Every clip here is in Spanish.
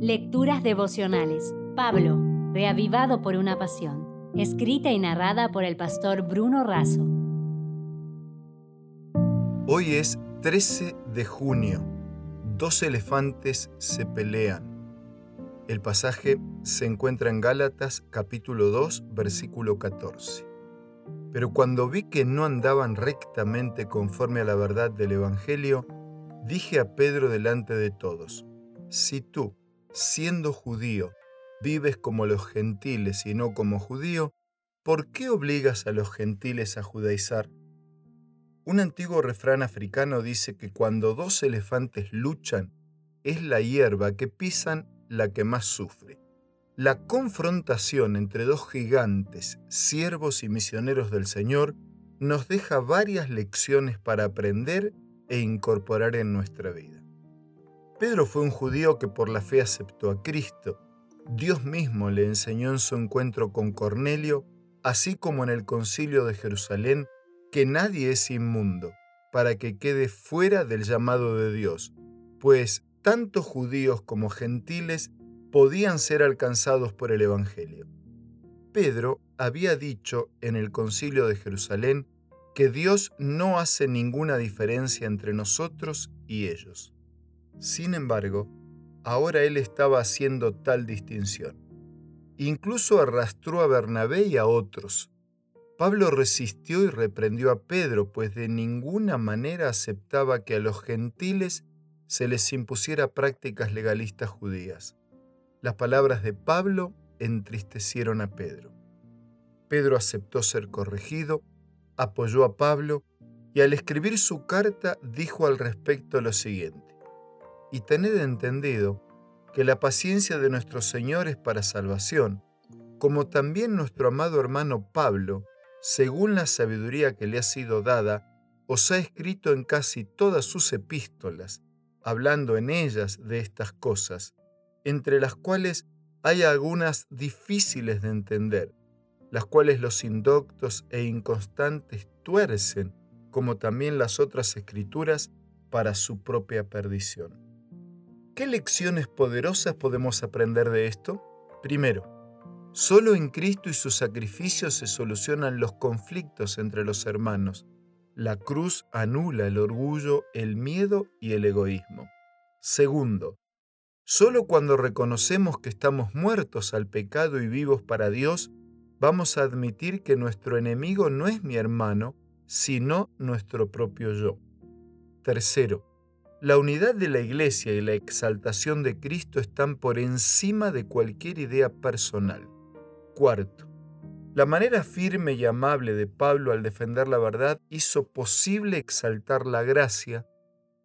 Lecturas devocionales. Pablo, reavivado por una pasión. Escrita y narrada por el pastor Bruno Razo. Hoy es 13 de junio. Dos elefantes se pelean. El pasaje se encuentra en Gálatas capítulo 2 versículo 14. Pero cuando vi que no andaban rectamente conforme a la verdad del Evangelio, dije a Pedro delante de todos, si tú, siendo judío, vives como los gentiles y no como judío, ¿por qué obligas a los gentiles a judaizar? Un antiguo refrán africano dice que cuando dos elefantes luchan, es la hierba que pisan la que más sufre. La confrontación entre dos gigantes, siervos y misioneros del Señor, nos deja varias lecciones para aprender e incorporar en nuestra vida. Pedro fue un judío que por la fe aceptó a Cristo. Dios mismo le enseñó en su encuentro con Cornelio, así como en el concilio de Jerusalén, que nadie es inmundo, para que quede fuera del llamado de Dios, pues tanto judíos como gentiles podían ser alcanzados por el Evangelio. Pedro había dicho en el concilio de Jerusalén que Dios no hace ninguna diferencia entre nosotros y ellos. Sin embargo, ahora él estaba haciendo tal distinción. Incluso arrastró a Bernabé y a otros. Pablo resistió y reprendió a Pedro, pues de ninguna manera aceptaba que a los gentiles se les impusiera prácticas legalistas judías. Las palabras de Pablo entristecieron a Pedro. Pedro aceptó ser corregido, apoyó a Pablo y al escribir su carta dijo al respecto lo siguiente y tened entendido que la paciencia de nuestro Señor es para salvación, como también nuestro amado hermano Pablo, según la sabiduría que le ha sido dada, os ha escrito en casi todas sus epístolas, hablando en ellas de estas cosas, entre las cuales hay algunas difíciles de entender, las cuales los indoctos e inconstantes tuercen, como también las otras escrituras, para su propia perdición. ¿Qué lecciones poderosas podemos aprender de esto? Primero, solo en Cristo y su sacrificio se solucionan los conflictos entre los hermanos. La cruz anula el orgullo, el miedo y el egoísmo. Segundo, solo cuando reconocemos que estamos muertos al pecado y vivos para Dios, vamos a admitir que nuestro enemigo no es mi hermano, sino nuestro propio yo. Tercero, la unidad de la Iglesia y la exaltación de Cristo están por encima de cualquier idea personal. Cuarto, la manera firme y amable de Pablo al defender la verdad hizo posible exaltar la gracia,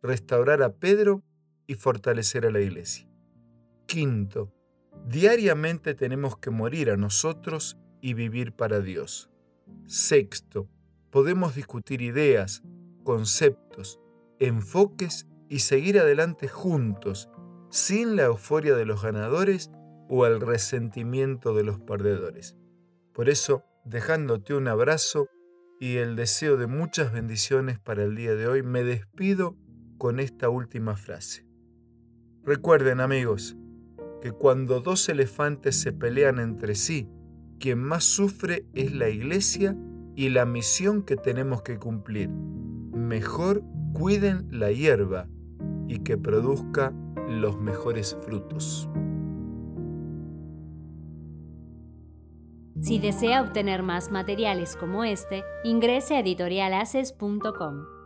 restaurar a Pedro y fortalecer a la Iglesia. Quinto, diariamente tenemos que morir a nosotros y vivir para Dios. Sexto, podemos discutir ideas, conceptos, enfoques y seguir adelante juntos, sin la euforia de los ganadores o el resentimiento de los perdedores. Por eso, dejándote un abrazo y el deseo de muchas bendiciones para el día de hoy, me despido con esta última frase. Recuerden amigos, que cuando dos elefantes se pelean entre sí, quien más sufre es la iglesia y la misión que tenemos que cumplir. Mejor cuiden la hierba y que produzca los mejores frutos. Si desea obtener más materiales como este, ingrese a editorialaces.com.